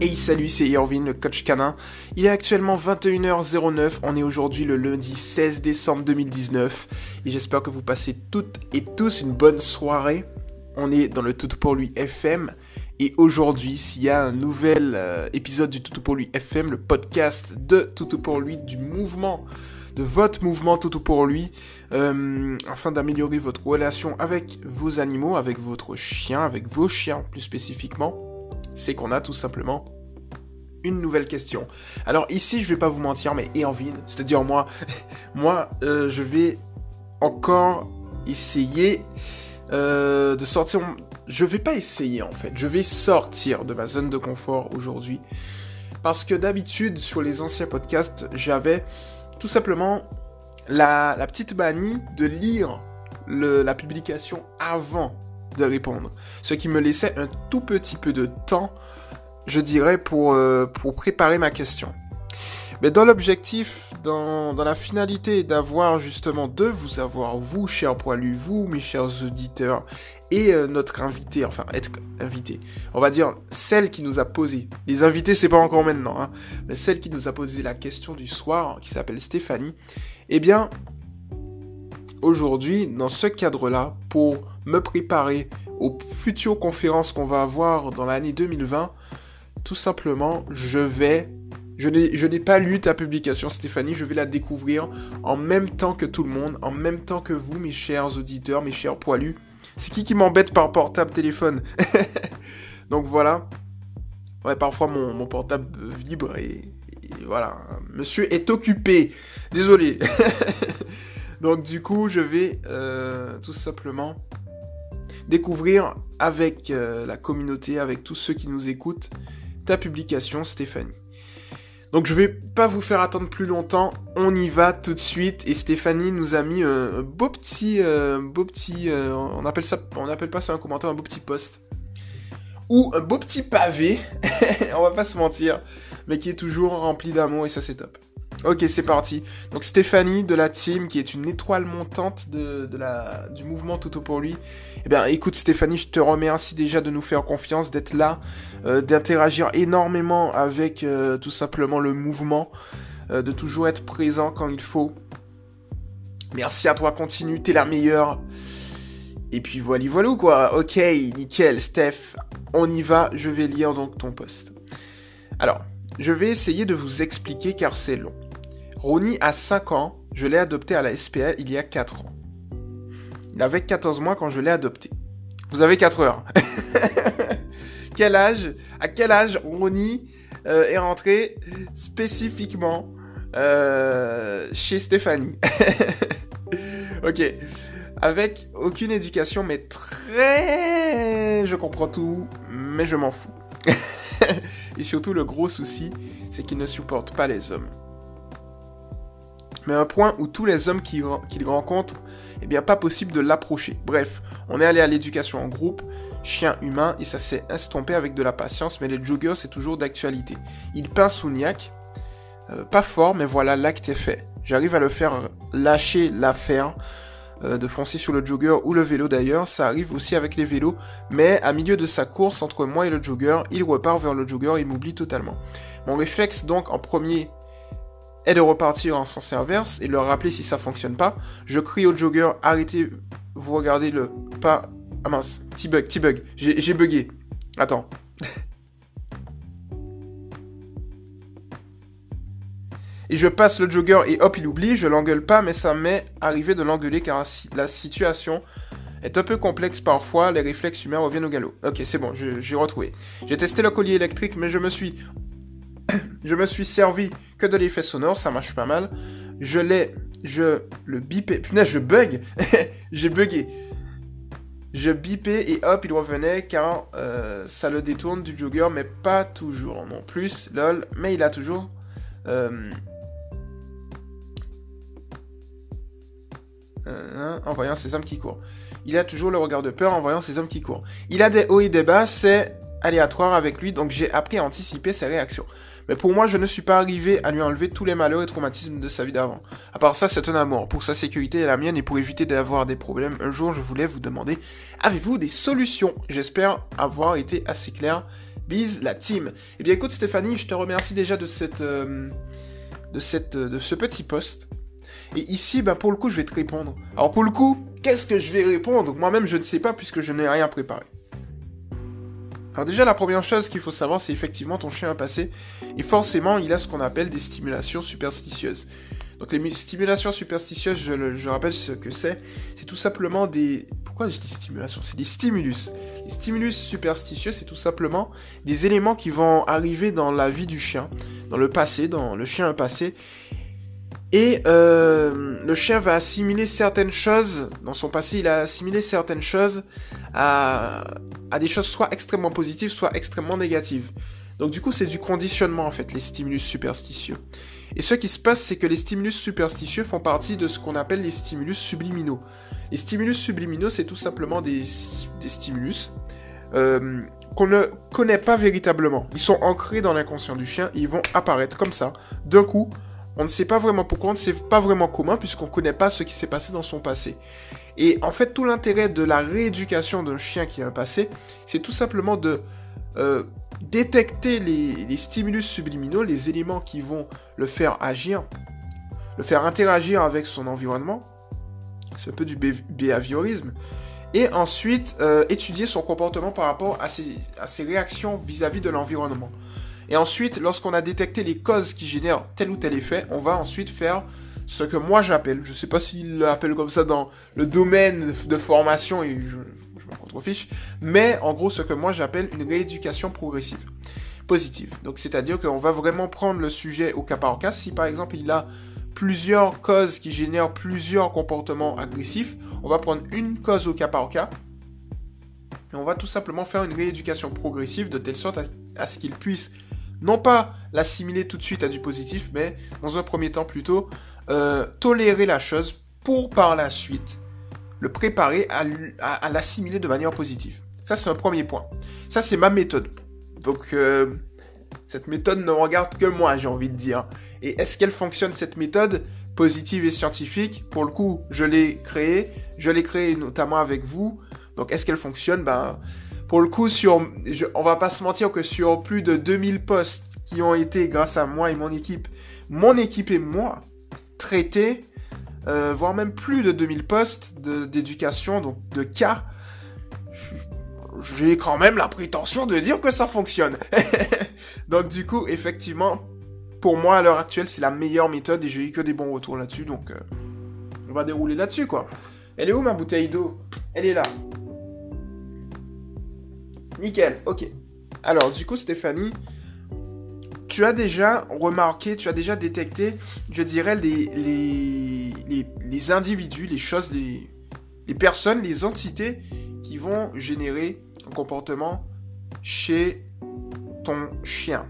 Hey salut, c'est Irvin, le coach canin. Il est actuellement 21h09, on est aujourd'hui le lundi 16 décembre 2019 et j'espère que vous passez toutes et tous une bonne soirée. On est dans le Tout pour lui FM et aujourd'hui, s'il y a un nouvel euh, épisode du Tout pour lui FM, le podcast de Tout pour lui, du mouvement, de votre mouvement Tout pour lui, euh, afin d'améliorer votre relation avec vos animaux, avec votre chien, avec vos chiens plus spécifiquement c'est qu'on a tout simplement une nouvelle question. Alors ici, je vais pas vous mentir, mais vide, c'est-à-dire moi, moi, euh, je vais encore essayer euh, de sortir. Je vais pas essayer en fait, je vais sortir de ma zone de confort aujourd'hui, parce que d'habitude sur les anciens podcasts, j'avais tout simplement la, petite manie de lire la publication avant de répondre. Ce qui me laissait un tout petit peu de temps, je dirais, pour, euh, pour préparer ma question. Mais dans l'objectif, dans, la finalité d'avoir justement de vous avoir, vous, chers poilus, vous, mes chers auditeurs, et euh, notre invité, enfin, être invité, on va dire celle qui nous a posé, les invités, c'est pas encore maintenant, hein, mais celle qui nous a posé la question du soir, qui s'appelle Stéphanie, eh bien, aujourd'hui, dans ce cadre-là, pour me préparer aux futures conférences qu'on va avoir dans l'année 2020, tout simplement, je vais... Je n'ai pas lu ta publication, Stéphanie, je vais la découvrir en même temps que tout le monde, en même temps que vous, mes chers auditeurs, mes chers poilus. C'est qui qui m'embête par portable téléphone? Donc voilà. Ouais, parfois mon, mon portable vibre et, voilà. Monsieur est occupé. Désolé. Donc du coup, je vais euh, tout simplement découvrir avec euh, la communauté, avec tous ceux qui nous écoutent, ta publication, Stéphanie. Donc je vais pas vous faire attendre plus longtemps, on y va tout de suite. Et Stéphanie nous a mis un beau petit, euh, beau petit, on appelle ça, on appelle pas ça un commentaire, un beau petit post ou un beau petit pavé, on va pas se mentir, mais qui est toujours rempli d'amour et ça c'est top. Ok, c'est parti. Donc Stéphanie de la team, qui est une étoile montante de, la, du mouvement Toto pour lui. Eh bien, écoute Stéphanie, je te remercie déjà de nous faire confiance, d'être là, euh, d'interagir énormément avec euh, tout simplement le mouvement, euh, de toujours être présent quand il faut. Merci à toi, continue, t'es la meilleure. Et puis voilà, voilà quoi. Ok, nickel, Steph, on y va. Je vais lire donc ton post. Alors, je vais essayer de vous expliquer car c'est long. Ronnie a 5 ans, je l'ai adopté à la SPA il y a 4 ans. Il avait 14 mois quand je l'ai adopté. Vous avez 4 heures. quel âge À quel âge Ronnie euh, est rentré spécifiquement euh, chez Stéphanie Ok. Avec aucune éducation, mais très... Je comprends tout, mais je m'en fous. Et surtout, le gros souci, c'est qu'il ne supporte pas les hommes mais un point où tous les hommes qu'il rencontre, eh bien pas possible de l'approcher. Bref, on est allé à l'éducation en groupe, chien humain, et ça s'est estompé avec de la patience, mais les joggers c'est toujours d'actualité. Il peint Souniac, euh, pas fort, mais voilà, l'acte est fait. J'arrive à le faire lâcher l'affaire. Euh, de foncer sur le jogger ou le vélo d'ailleurs, ça arrive aussi avec les vélos, mais à milieu de sa course entre moi et le jogger, il repart vers le jogger et m'oublie totalement. Mon réflexe donc en premier est de repartir en sens inverse et leur rappeler si ça fonctionne pas. Je crie au jogger, arrêtez, vous regardez le pas. Ah mince, petit bug, petit bug, j'ai bugué. Attends. Et je passe le jogger et hop, il oublie, je l'engueule pas, mais ça m'est arrivé de l'engueuler car la situation est un peu complexe parfois, les réflexes humains reviennent au galop. Ok, c'est bon, j'ai retrouvé. J'ai testé le collier électrique, mais je me suis je me suis servi que de l'effet sonore, ça marche pas mal. Je l'ai, je le bipé. Punaise, je bug. J'ai bugué. Je bipais et hop, il revenait car euh, ça le détourne du jogger, mais pas toujours non plus. Lol, mais il a toujours. Euh, en voyant ces hommes qui courent. Il a toujours le regard de peur en voyant ces hommes qui courent. Il a des hauts et des bas, c'est aléatoire avec lui, donc j'ai appris à anticiper ses réactions. Mais pour moi, je ne suis pas arrivé à lui enlever tous les malheurs et traumatismes de sa vie d'avant. À part ça, c'est un amour. Pour sa sécurité et la mienne, et pour éviter d'avoir des problèmes, un jour, je voulais vous demander, avez-vous des solutions? J'espère avoir été assez clair. Bise la team. Eh bien écoute Stéphanie, je te remercie déjà de cette... Euh, de, cette, de ce petit post. Et ici, bah, pour le coup, je vais te répondre. Alors pour le coup, qu'est-ce que je vais répondre? Moi-même, je ne sais pas puisque je n'ai rien préparé. Alors déjà, la première chose qu'il faut savoir, c'est effectivement ton chien a passé. Et forcément, il a ce qu'on appelle des stimulations superstitieuses. Donc les stimulations superstitieuses, je, rappelle ce que c'est. C'est tout simplement des... Pourquoi je dis stimulation? C'est des stimulus. Les stimulus superstitieux, c'est tout simplement des éléments qui vont arriver dans la vie du chien, dans le passé, dans le chien passé. Et euh, le chien va assimiler certaines choses, dans son passé, il a assimilé certaines choses à, des choses soit extrêmement positives, soit extrêmement négatives. Donc du coup, c'est du conditionnement en fait, les stimulus superstitieux. Et ce qui se passe, c'est que les stimulus superstitieux font partie de ce qu'on appelle les stimulus subliminaux. Les stimulus subliminaux, c'est tout simplement des, des stimulus euh, qu'on ne connaît pas véritablement. Ils sont ancrés dans l'inconscient du chien et ils vont apparaître comme ça, d'un coup. On ne sait pas vraiment pourquoi, on ne sait pas vraiment comment, puisqu'on ne connaît pas ce qui s'est passé dans son passé. Et en fait, tout l'intérêt de la rééducation d'un chien qui a un passé, c'est tout simplement de euh, détecter les, stimulus subliminaux, les éléments qui vont le faire agir, le faire interagir avec son environnement. C'est un peu du behaviorisme. Et ensuite, euh, étudier son comportement par rapport à ses, réactions vis-à-vis -vis de l'environnement. Et ensuite, lorsqu'on a détecté les causes qui génèrent tel ou tel effet, on va ensuite faire ce que moi j'appelle, je sais pas s'il l'appelle comme ça dans le domaine de formation et je, je m'en contrefiche, mais en gros ce que moi j'appelle une rééducation progressive, positive. Donc c'est-à-dire qu'on va vraiment prendre le sujet au cas par cas. Si par exemple il a plusieurs causes qui génèrent plusieurs comportements agressifs, on va prendre une cause au cas par cas et on va tout simplement faire une rééducation progressive de telle sorte à ce qu'il puisse non pas l'assimiler tout de suite à du positif, mais dans un premier temps plutôt euh, tolérer la chose pour par la suite le préparer à, l'assimiler de manière positive. Ça, c'est un premier point. Ça, c'est ma méthode. Donc, euh, cette méthode ne regarde que moi, j'ai envie de dire. Et est-ce qu'elle fonctionne, cette méthode positive et scientifique? Pour le coup, je l'ai créée. Je l'ai créée notamment avec vous. Donc, est-ce qu'elle fonctionne? Ben, pour le coup, sur, on va pas se mentir que sur plus de 2000 postes qui ont été, grâce à moi et mon équipe, mon équipe et moi, traités, euh, voire même plus de 2000 postes d'éducation, donc de cas, j'ai quand même la prétention de dire que ça fonctionne. donc du coup, effectivement, pour moi à l'heure actuelle, c'est la meilleure méthode et j'ai eu que des bons retours là-dessus, donc euh, on va dérouler là-dessus quoi. Elle est où ma bouteille d'eau? Elle est là. Nickel, ok. Alors, du coup, Stéphanie, tu as déjà remarqué, tu as déjà détecté, je dirais, les, les, les, individus, les choses, les, les personnes, les entités qui vont générer un comportement chez ton chien.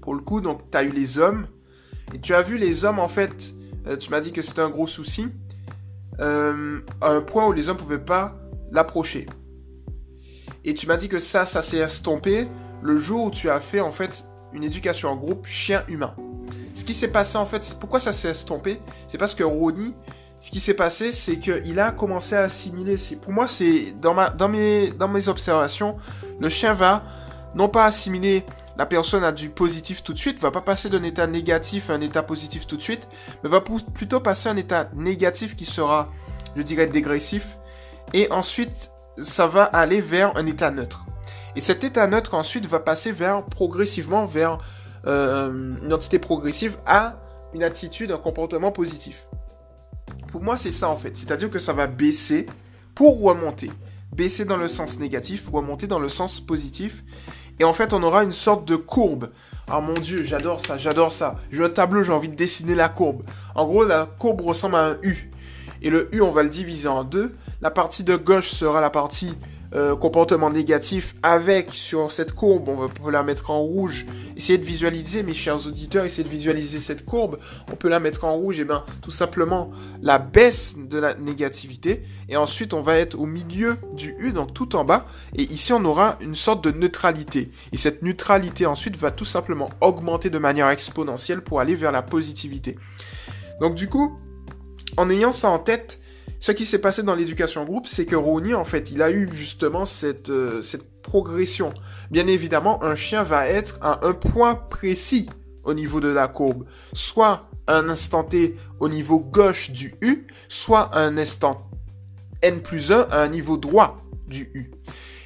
Pour le coup, donc, tu as eu les hommes, et tu as vu les hommes, en fait, euh, tu m'as dit que c'était un gros souci, euh, à un point où les hommes ne pouvaient pas l'approcher. Et tu m'as dit que ça, ça s'est estompé le jour où tu as fait en fait une éducation en groupe chien-humain. Ce qui s'est passé en fait, pourquoi ça s'est estompé? C'est parce que Ronnie, ce qui s'est passé, c'est qu'il a commencé à assimiler. Pour moi, c'est dans, mes, observations, le chien va non pas assimiler la personne à du positif tout de suite, va pas passer d'un état négatif à un état positif tout de suite, mais va plutôt passer un état négatif qui sera, je dirais, dégressif, et ensuite ça va aller vers un état neutre. Et cet état neutre ensuite va passer vers progressivement vers euh, une entité progressive à une attitude, un comportement positif. Pour moi, c'est ça en fait. C'est-à-dire que ça va baisser pour remonter. Baisser dans le sens négatif, remonter dans le sens positif. Et en fait, on aura une sorte de courbe. Ah mon dieu, j'adore ça, j'adore ça. J'ai un tableau, j'ai envie de dessiner la courbe. En gros, la courbe ressemble à un U. Et le U, on va le diviser en deux. La partie de gauche sera la partie euh, comportement négatif avec sur cette courbe, on peut la mettre en rouge. Essayez de visualiser, mes chers auditeurs, essayez de visualiser cette courbe. On peut la mettre en rouge, et bien tout simplement la baisse de la négativité. Et ensuite, on va être au milieu du U, donc tout en bas. Et ici, on aura une sorte de neutralité. Et cette neutralité ensuite va tout simplement augmenter de manière exponentielle pour aller vers la positivité. Donc du coup, en ayant ça en tête, ce qui s'est passé dans l'éducation groupe, c'est que Ronnie, en fait, il a eu justement cette, euh, cette progression. Bien évidemment, un chien va être à un point précis au niveau de la courbe. Soit un instant T au niveau gauche du U, soit un instant N plus 1 à un niveau droit du U.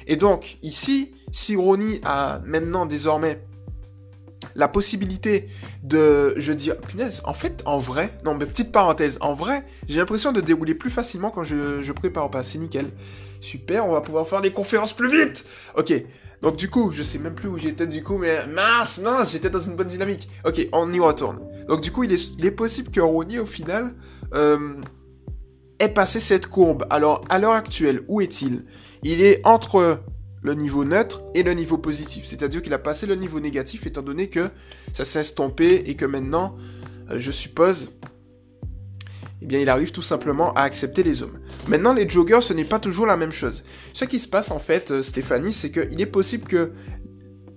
Et donc, ici, si Ronnie a maintenant désormais la possibilité de, je dis, punaise, en fait, en vrai, non, mais petite parenthèse, en vrai, j'ai l'impression de dérouler plus facilement quand je, prépare pas. C'est nickel. Super, on va pouvoir faire les conférences plus vite. Ok. Donc du coup, je sais même plus où j'étais du coup, mais mince, mince, j'étais dans une bonne dynamique. Ok, on y retourne. Donc du coup, il est, il est possible que Ronnie, au final, euh, ait passé cette courbe. Alors, à l'heure actuelle, où est-il? Il est entre le niveau neutre et le niveau positif. C'est-à-dire qu'il a passé le niveau négatif étant donné que ça s'est estompé et que maintenant, euh, je suppose, eh bien, il arrive tout simplement à accepter les hommes. Maintenant, les joggers, ce n'est pas toujours la même chose. Ce qui se passe, en fait, euh, Stéphanie, c'est qu'il est possible que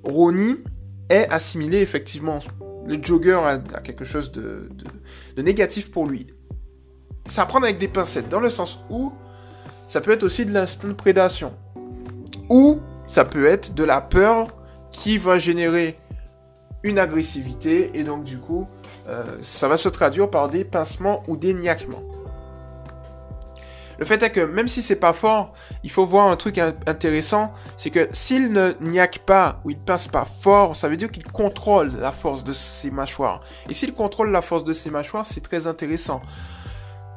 Ronnie ait assimilé effectivement les joggers à, quelque chose de, négatif pour lui. Ça à prendre avec des pincettes, dans le sens où ça peut être aussi de l'instinct de prédation. Ou ça peut être de la peur qui va générer une agressivité et donc du coup euh, ça va se traduire par des pincements ou des niaquements. Le fait est que même si c'est pas fort, il faut voir un truc intéressant, c'est que s'il ne niaque pas ou il pince pas fort, ça veut dire qu'il contrôle la force de ses mâchoires. Et s'il contrôle la force de ses mâchoires, c'est très intéressant.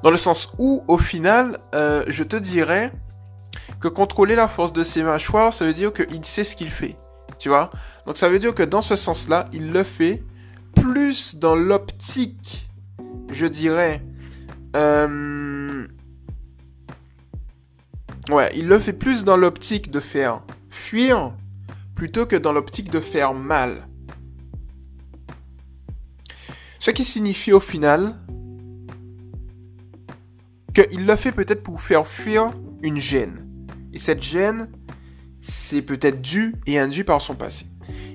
Dans le sens où, au final, euh, je te dirais que contrôler la force de ses mâchoires, ça veut dire qu'il sait ce qu'il fait. Tu vois? Donc ça veut dire que dans ce sens-là, il le fait plus dans l'optique, je dirais. Euh, ouais, il le fait plus dans l'optique de faire fuir plutôt que dans l'optique de faire mal. Ce qui signifie au final qu'il le fait peut-être pour faire fuir une gêne. Et cette gêne, c'est peut-être dû et induit par son passé.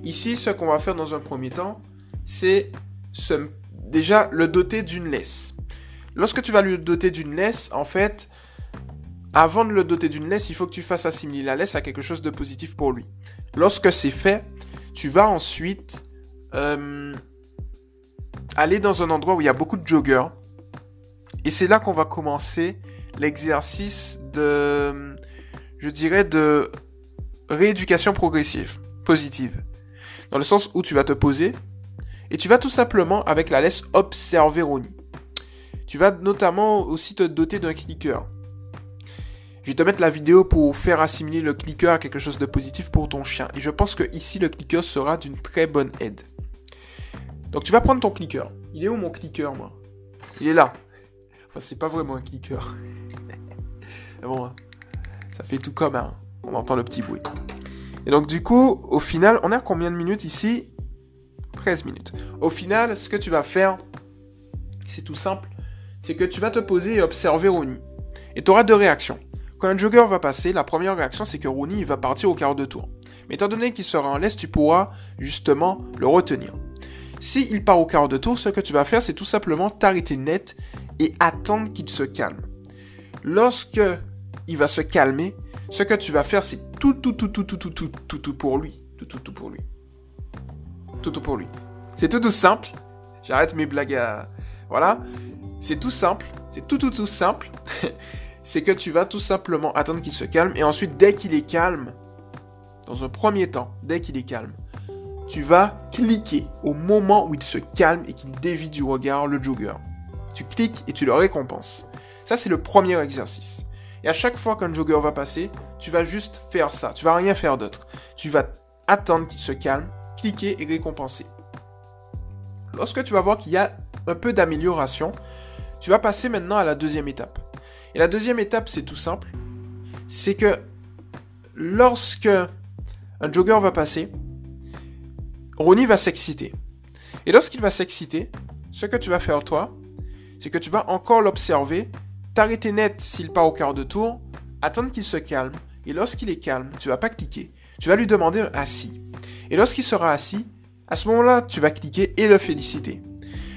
Ici, ce qu'on va faire dans un premier temps, c'est déjà le doter d'une laisse. Lorsque tu vas lui doter d'une laisse, en fait, avant de le doter d'une laisse, il faut que tu fasses assimiler la laisse à quelque chose de positif pour lui. Lorsque c'est fait, tu vas ensuite euh, aller dans un endroit où il y a beaucoup de joggers. Et c'est là qu'on va commencer l'exercice de, je dirais, de rééducation progressive, positive. Dans le sens où tu vas te poser, et tu vas tout simplement, avec la laisse, observer Ronnie. Tu vas notamment aussi te doter d'un clicker. Je vais te mettre la vidéo pour faire assimiler le clicker à quelque chose de positif pour ton chien. Et je pense que ici, le clicker sera d'une très bonne aide. Donc tu vas prendre ton clicker. Il est où mon clicker, moi? Il est là. Enfin, c'est pas vraiment un clicker. Mais bon, hein. Ça fait tout comme un. On entend le petit bruit. Et donc du coup, au final, on a combien de minutes ici? 13 minutes. Au final, ce que tu vas faire, c'est tout simple, c'est que tu vas te poser et observer Ronnie. Et tu auras deux réactions. Quand un jogger va passer, la première réaction, c'est que Ronnie va partir au quart de tour. Mais étant donné qu'il sera en laisse, tu pourras justement le retenir. Si il part au quart de tour, ce que tu vas faire, c'est tout simplement t'arrêter net et attendre qu'il se calme. Lorsque il va se calmer, ce que tu vas faire, c'est tout, tout, tout, tout, tout, tout, tout, tout, tout pour lui. Tout, tout, tout pour lui tout, pour lui. C'est tout tout simple. J'arrête mes blagues. Voilà. C'est tout simple. C'est tout tout tout simple. c'est que tu vas tout simplement attendre qu'il se calme. Et ensuite, dès qu'il est calme, dans un premier temps, dès qu'il est calme, tu vas cliquer au moment où il se calme et qu'il dévie du regard le jogger. Tu cliques et tu le récompenses. Ça, c'est le premier exercice. Et à chaque fois qu'un jogger va passer, tu vas juste faire ça. Tu vas rien faire d'autre. Tu vas attendre qu'il se calme cliquer et récompenser. Lorsque tu vas voir qu'il y a un peu d'amélioration, tu vas passer maintenant à la deuxième étape. Et la deuxième étape, c'est tout simple. C'est que lorsque un jogger va passer, Ronnie va s'exciter. Et lorsqu'il va s'exciter, ce que tu vas faire toi, c'est que tu vas encore l'observer, t'arrêter net s'il part au quart de tour, attendre qu'il se calme, et lorsqu'il est calme, tu vas pas cliquer. Tu vas lui demander un assis. Et lorsqu'il sera assis, à ce moment-là, tu vas cliquer et le féliciter.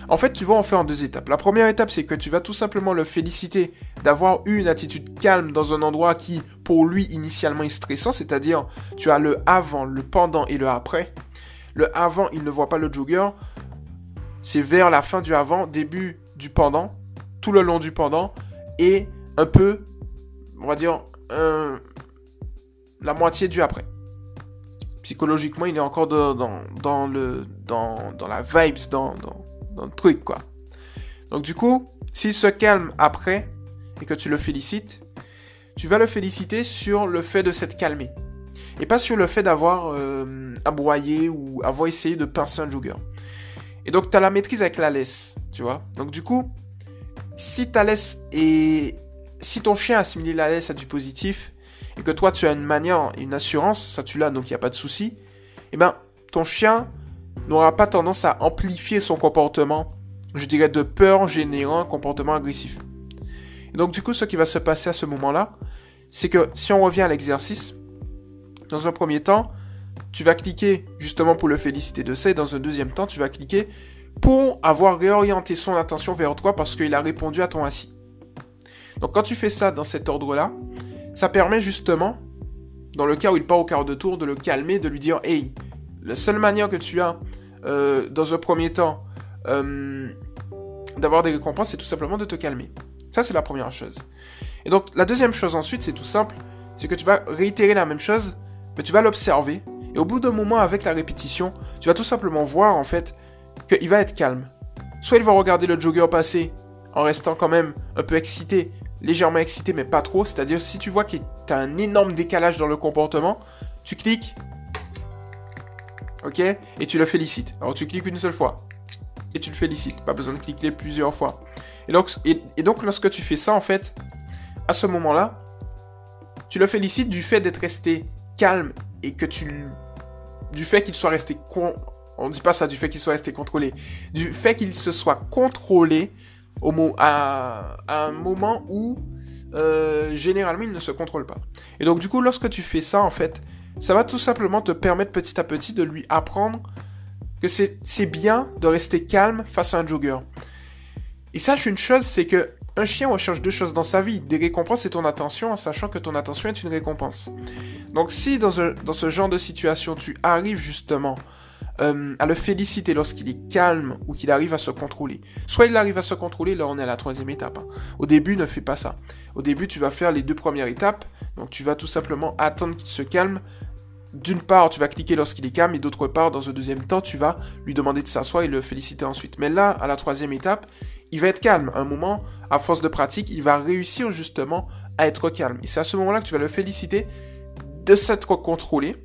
En fait, tu vas en faire en deux étapes. La première étape, c'est que tu vas tout simplement le féliciter d'avoir eu une attitude calme dans un endroit qui, pour lui, initialement est stressant, c'est-à-dire tu as le avant, le pendant et le après. Le avant, il ne voit pas le jogger. C'est vers la fin du avant, début du pendant, tout le long du pendant, et un peu, on va dire, la moitié du après. Psychologiquement, il est encore dans, le, dans, dans la vibes, dans, dans, le truc, quoi. Donc du coup, s'il se calme après et que tu le félicites, tu vas le féliciter sur le fait de s'être calmé. Et pas sur le fait d'avoir euh, ou avoir essayé de pincer un jogger. Et donc, tu as la maîtrise avec la laisse, tu vois. Donc, du coup, si ta laisse est... Si ton chien a assimilé la laisse à du positif, et que toi, tu as une manière, une assurance, ça tu l'as, donc il n'y a pas de souci, eh ben, ton chien n'aura pas tendance à amplifier son comportement, je dirais, de peur générant un comportement agressif. Et donc, du coup, ce qui va se passer à ce moment-là, c'est que si on revient à l'exercice, dans un premier temps, tu vas cliquer justement pour le féliciter de ça, et dans un deuxième temps, tu vas cliquer pour avoir réorienté son attention vers toi parce qu'il a répondu à ton assis. Donc quand tu fais ça dans cet ordre-là, ça permet justement, dans le cas où il part au quart de tour, de le calmer, de lui dire Hey, la seule manière que tu as, euh, dans un premier temps, euh, d'avoir des récompenses, c'est tout simplement de te calmer. Ça, c'est la première chose. Et donc, la deuxième chose ensuite, c'est tout simple, c'est que tu vas réitérer la même chose, mais tu vas l'observer, et au bout d'un moment, avec la répétition, tu vas tout simplement voir, en fait, qu'il va être calme. Soit il va regarder le jogger passer, en restant quand même un peu excité, légèrement excité, mais pas trop, c'est-à-dire si tu vois qu'il y a un énorme décalage dans le comportement, tu cliques, ok? Et tu le félicites. Alors tu cliques une seule fois. Et tu le félicites. Pas besoin de cliquer plusieurs fois. Et donc, et, donc lorsque tu fais ça, en fait, à ce moment-là, tu le félicites du fait d'être resté calme et que tu... Du fait qu'il soit resté... Con, on ne dit pas ça du fait qu'il soit resté contrôlé. Du fait qu'il se soit contrôlé au à, un moment où euh, généralement il ne se contrôle pas. Et donc du coup, lorsque tu fais ça, en fait, ça va tout simplement te permettre petit à petit de lui apprendre que c'est bien de rester calme face à un jogger. Et sache une chose, c'est que un chien recherche deux choses dans sa vie, des récompenses et ton attention, en sachant que ton attention est une récompense. Donc si dans ce genre de situation, tu arrives justement euh, à le féliciter lorsqu'il est calme ou qu'il arrive à se contrôler. Soit il arrive à se contrôler, là on est à la troisième étape. Hein. Au début, ne fais pas ça. Au début, tu vas faire les deux premières étapes. Donc tu vas tout simplement attendre qu'il se calme. D'une part, tu vas cliquer lorsqu'il est calme et d'autre part, dans un deuxième temps, tu vas lui demander de s'asseoir et le féliciter ensuite. Mais là, à la troisième étape, il va être calme. un moment, à force de pratique, il va réussir justement à être calme. Et c'est à ce moment-là que tu vas le féliciter de s'être contrôlé.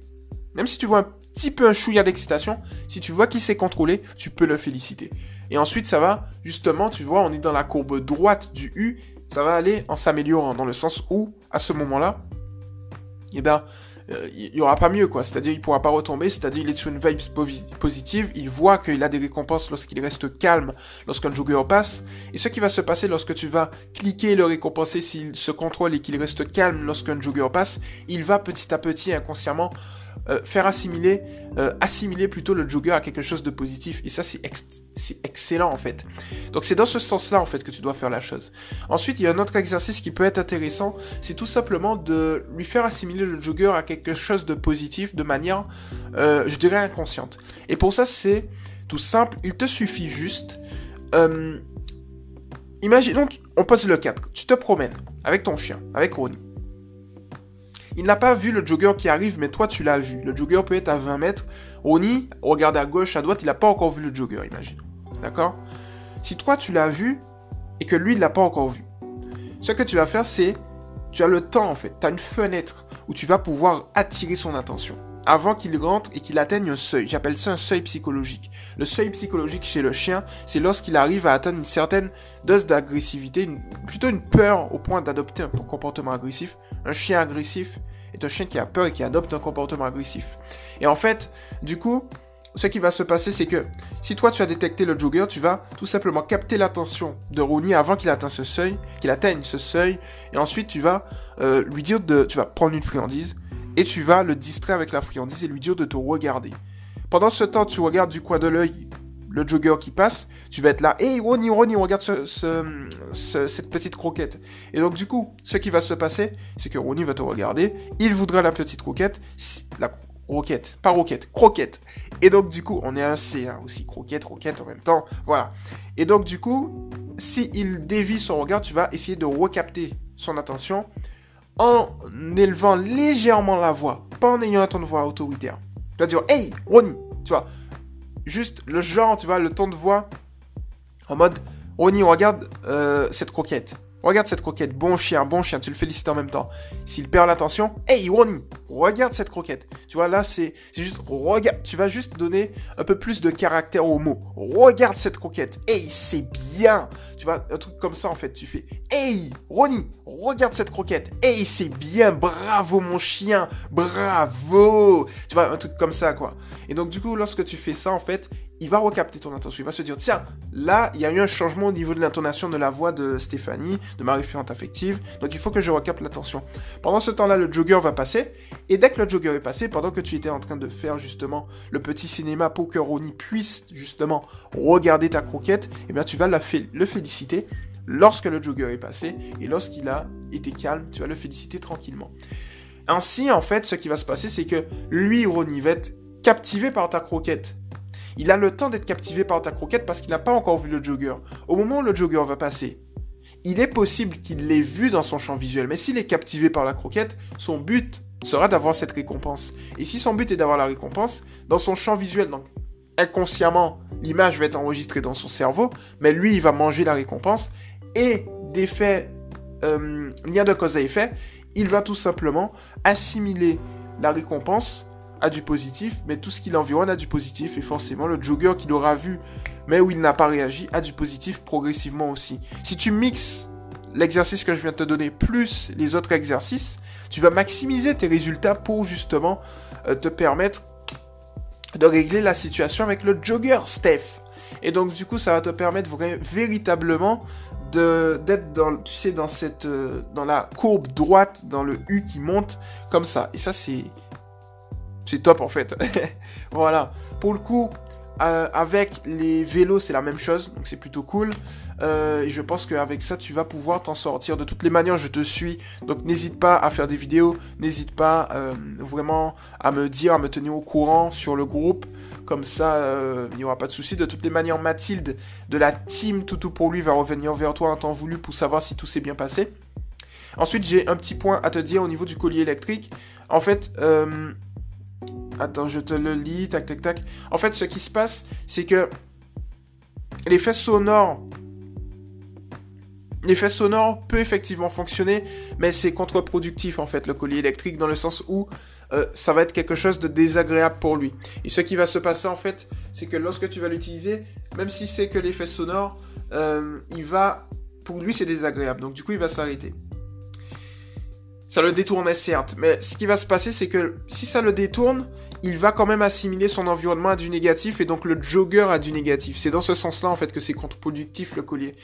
Même si tu vois un petit peu un chouïa d'excitation, si tu vois qu'il s'est contrôlé, tu peux le féliciter. Et ensuite, ça va, justement, tu vois, on est dans la courbe droite du U, ça va aller en s'améliorant, dans le sens où, à ce moment-là, eh ben, euh, il n'y aura pas mieux, quoi. C'est-à-dire, il pourra pas retomber, c'est-à-dire, il est sur une vibe positive, il voit qu'il a des récompenses lorsqu'il reste calme, lorsqu'un jogger passe, et ce qui va se passer lorsque tu vas cliquer le récompenser s'il se contrôle et qu'il reste calme lorsqu'un jogger passe, il va petit à petit, inconsciemment, euh, faire assimiler, euh, assimiler plutôt le jogger à quelque chose de positif. Et ça, c'est excellent en fait. Donc c'est dans ce sens-là en fait que tu dois faire la chose. Ensuite, il y a un autre exercice qui peut être intéressant, c'est tout simplement de lui faire assimiler le jogger à quelque chose de positif de manière, euh, je dirais, inconsciente. Et pour ça, c'est tout simple. Il te suffit juste... imaginons, on pose le 4. Tu te promènes avec ton chien, avec Ronnie. Il n'a pas vu le jogger qui arrive, mais toi tu l'as vu. Le jogger peut être à 20 mètres. Ronnie regarde à gauche, à droite, il n'a pas encore vu le jogger, imagine. D'accord? Si toi tu l'as vu et que lui il l'a pas encore vu, ce que tu vas faire c'est, tu as le temps en fait, tu as une fenêtre où tu vas pouvoir attirer son attention avant qu'il rentre et qu'il atteigne un seuil. J'appelle ça un seuil psychologique. Le seuil psychologique chez le chien, c'est lorsqu'il arrive à atteindre une certaine dose d'agressivité, plutôt une peur au point d'adopter un comportement agressif. Un chien agressif est un chien qui a peur et qui adopte un comportement agressif. Et en fait, du coup, ce qui va se passer, c'est que si toi tu as détecté le jogger, tu vas tout simplement capter l'attention de Rooney avant qu'il atteigne ce seuil, qu'il atteigne ce seuil, et ensuite tu vas euh, lui dire de, tu vas prendre une friandise, et tu vas le distraire avec la friandise et lui dire de te regarder. Pendant ce temps, tu regardes du coin de l'œil le jogger qui passe, tu vas être là, hey Ronnie, Ronnie, regarde cette petite croquette. Et donc du coup, ce qui va se passer, c'est que Ronnie va te regarder, il voudra la petite croquette, la croquette, pas roquette, croquette. Et donc du coup, on est un C hein, aussi, croquette, roquette en même temps, voilà. Et donc du coup, si il dévie son regard, tu vas essayer de recapter son attention en élevant légèrement la voix, pas en ayant un ton de voix autoritaire. Tu vas dire, hey, Ronnie, tu vois, juste le genre, tu vois, le ton de voix en mode, Ronnie, regarde euh, cette croquette. Regarde cette croquette, bon chien, bon chien, tu le félicites en même temps. S'il perd l'attention, hey Ronnie, regarde cette croquette. Tu vois, là, c'est juste, regarde, tu vas juste donner un peu plus de caractère au mot. Regarde cette croquette, hey, c'est bien. Tu vois, un truc comme ça, en fait, tu fais, hey Ronnie, regarde cette croquette, hey, c'est bien, bravo mon chien, bravo. Tu vois, un truc comme ça, quoi. Et donc, du coup, lorsque tu fais ça, en fait, il va recapter ton attention. Il va se dire, tiens, là, il y a eu un changement au niveau de l'intonation de la voix de Stéphanie, de ma référente affective. Donc il faut que je recapte l'attention. Pendant ce temps-là, le jogger va passer. Et dès que le jogger est passé, pendant que tu étais en train de faire justement le petit cinéma pour que Ronnie puisse justement regarder ta croquette, eh bien tu vas le féliciter lorsque le jogger est passé. Et lorsqu'il a été calme, tu vas le féliciter tranquillement. Ainsi, en fait, ce qui va se passer, c'est que lui, Ronnie, va être captivé par ta croquette. Il a le temps d'être captivé par ta croquette parce qu'il n'a pas encore vu le jogger. Au moment où le jogger va passer, il est possible qu'il l'ait vu dans son champ visuel, mais s'il est captivé par la croquette, son but sera d'avoir cette récompense. Et si son but est d'avoir la récompense, dans son champ visuel, donc inconsciemment, l'image va être enregistrée dans son cerveau, mais lui, il va manger la récompense, et d'effet, euh, lien de cause à effet, il va tout simplement assimiler la récompense a du positif, mais tout ce qui l'environne a du positif, et forcément le jogger qu'il aura vu, mais où il n'a pas réagi, a du positif progressivement aussi. Si tu mixes l'exercice que je viens de te donner plus les autres exercices, tu vas maximiser tes résultats pour justement euh, te permettre de régler la situation avec le jogger, Steph. Et donc du coup, ça va te permettre véritablement d'être euh, dans la courbe droite, dans le U qui monte comme ça. Et ça, c'est c'est top en fait. voilà. Pour le coup, euh, avec les vélos, c'est la même chose, donc c'est plutôt cool. Euh, et je pense qu'avec ça, tu vas pouvoir t'en sortir. De toutes les manières, je te suis. Donc n'hésite pas à faire des vidéos, n'hésite pas euh, vraiment à me dire, à me tenir au courant sur le groupe. Comme ça, il n'y aura pas de souci. De toutes les manières, Mathilde de la team Toutou pour lui va revenir vers toi en temps voulu pour savoir si tout s'est bien passé. Ensuite, j'ai un petit point à te dire au niveau du collier électrique. En fait, Attends, je te le lis, tac, tac, tac. En fait, ce qui se passe, c'est que l'effet sonore... L'effet sonore peut effectivement fonctionner, mais c'est contre-productif en fait, le collier électrique, dans le sens où euh, ça va être quelque chose de désagréable pour lui. Et ce qui va se passer en fait, c'est que lorsque tu vas l'utiliser, même si c'est que l'effet sonore, euh, il va... Pour lui, c'est désagréable, donc du coup, il va s'arrêter. Ça le détournait certes, mais ce qui va se passer, c'est que si ça le détourne, il va quand même assimiler son environnement à du négatif et donc le jogger à du négatif. C'est dans ce sens-là en fait que c'est contre-productif le collier.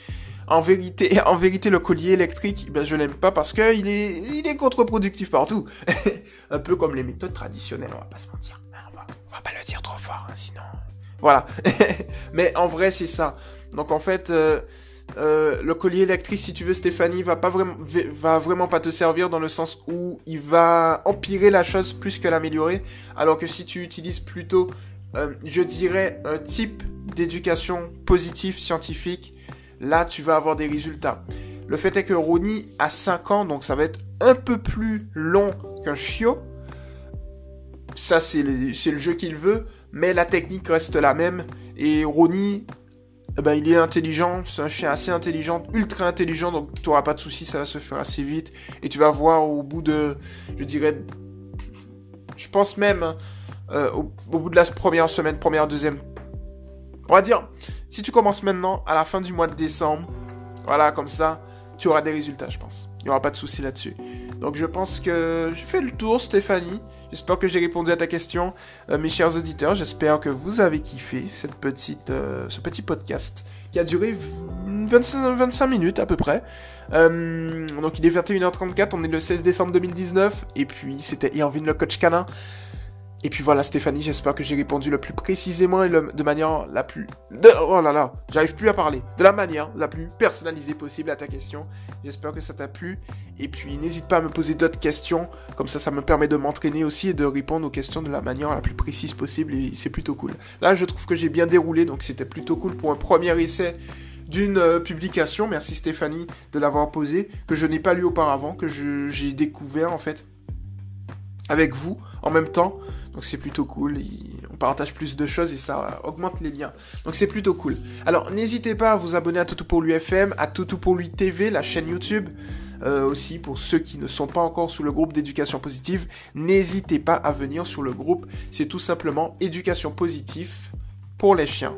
En vérité, en vérité, le collier électrique, ben, je l'aime pas parce qu'il est, il est contre-productif partout. Un peu comme les méthodes traditionnelles, on va pas se mentir. On va, va pas le dire trop fort, hein, sinon. Voilà. Mais en vrai, c'est ça. Donc en fait, euh, euh, le collier électrique, si tu veux, Stéphanie, va pas vraiment, va vraiment pas te servir dans le sens où il va empirer la chose plus que l'améliorer. Alors que si tu utilises plutôt, euh, je dirais, un type d'éducation positive scientifique, là, tu vas avoir des résultats. Le fait est que Ronnie a 5 ans, donc ça va être un peu plus long qu'un chiot. Ça, c'est le, le jeu qu'il veut, mais la technique reste la même. Et Ronnie eh ben, il est intelligent, c'est un chien assez intelligent, ultra intelligent, donc tu n'auras pas de soucis, ça va se faire assez vite. Et tu vas voir au bout de, je dirais, je pense même, hein, euh, au, bout de la première semaine, première, deuxième, on va dire, si tu commences maintenant, à la fin du mois de décembre, voilà, comme ça, tu auras des résultats, je pense. Il n'y aura pas de soucis là-dessus. Donc je pense que j'ai fait le tour, Stéphanie. J'espère que j'ai répondu à ta question, euh, mes chers auditeurs. J'espère que vous avez kiffé cette petite, euh, ce petit podcast qui a duré 25, minutes à peu près. Euh, donc il est 21h34, on est le 16 décembre 2019. Et puis c'était Irvine le coach canin. Et puis voilà Stéphanie, j'espère que j'ai répondu le plus précisément et de manière la plus... Oh là là, j'arrive plus à parler. De la manière la plus personnalisée possible à ta question. J'espère que ça t'a plu. Et puis n'hésite pas à me poser d'autres questions. Comme ça, ça me permet de m'entraîner aussi et de répondre aux questions de la manière la plus précise possible. Et c'est plutôt cool. Là, je trouve que j'ai bien déroulé, donc c'était plutôt cool pour un premier essai d'une euh, publication. Merci Stéphanie de l'avoir posé, que je n'ai pas lu auparavant, que j'ai découvert en fait avec vous en même temps. Donc c'est plutôt cool. On partage plus de choses et ça augmente les liens. Donc c'est plutôt cool. Alors n'hésitez pas à vous abonner à Toto pour lui FM, à Toto pour lui TV, la chaîne YouTube. Euh, aussi pour ceux qui ne sont pas encore sous le groupe d'éducation positive, n'hésitez pas à venir sur le groupe. C'est tout simplement éducation positive pour les chiens.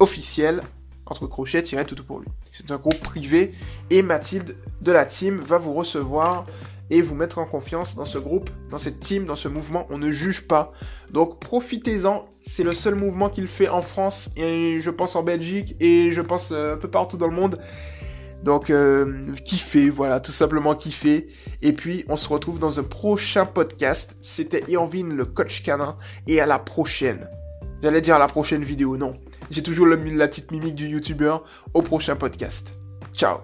Officiel entre crochets, tout pour lui. C'est un groupe privé et Mathilde de la team va vous recevoir et vous mettre en confiance dans ce groupe, dans cette team, dans ce mouvement. On ne juge pas. Donc profitez-en. C'est le seul mouvement qu'il fait en France et je pense en Belgique et je pense euh, un peu partout dans le monde. Donc euh, kiffez, voilà, tout simplement kiffez. Et puis on se retrouve dans un prochain podcast. C'était Irvine le coach canin et à la prochaine. J'allais dire à la prochaine vidéo, non. J'ai toujours la petite mimique du youtubeur. Au prochain podcast. Ciao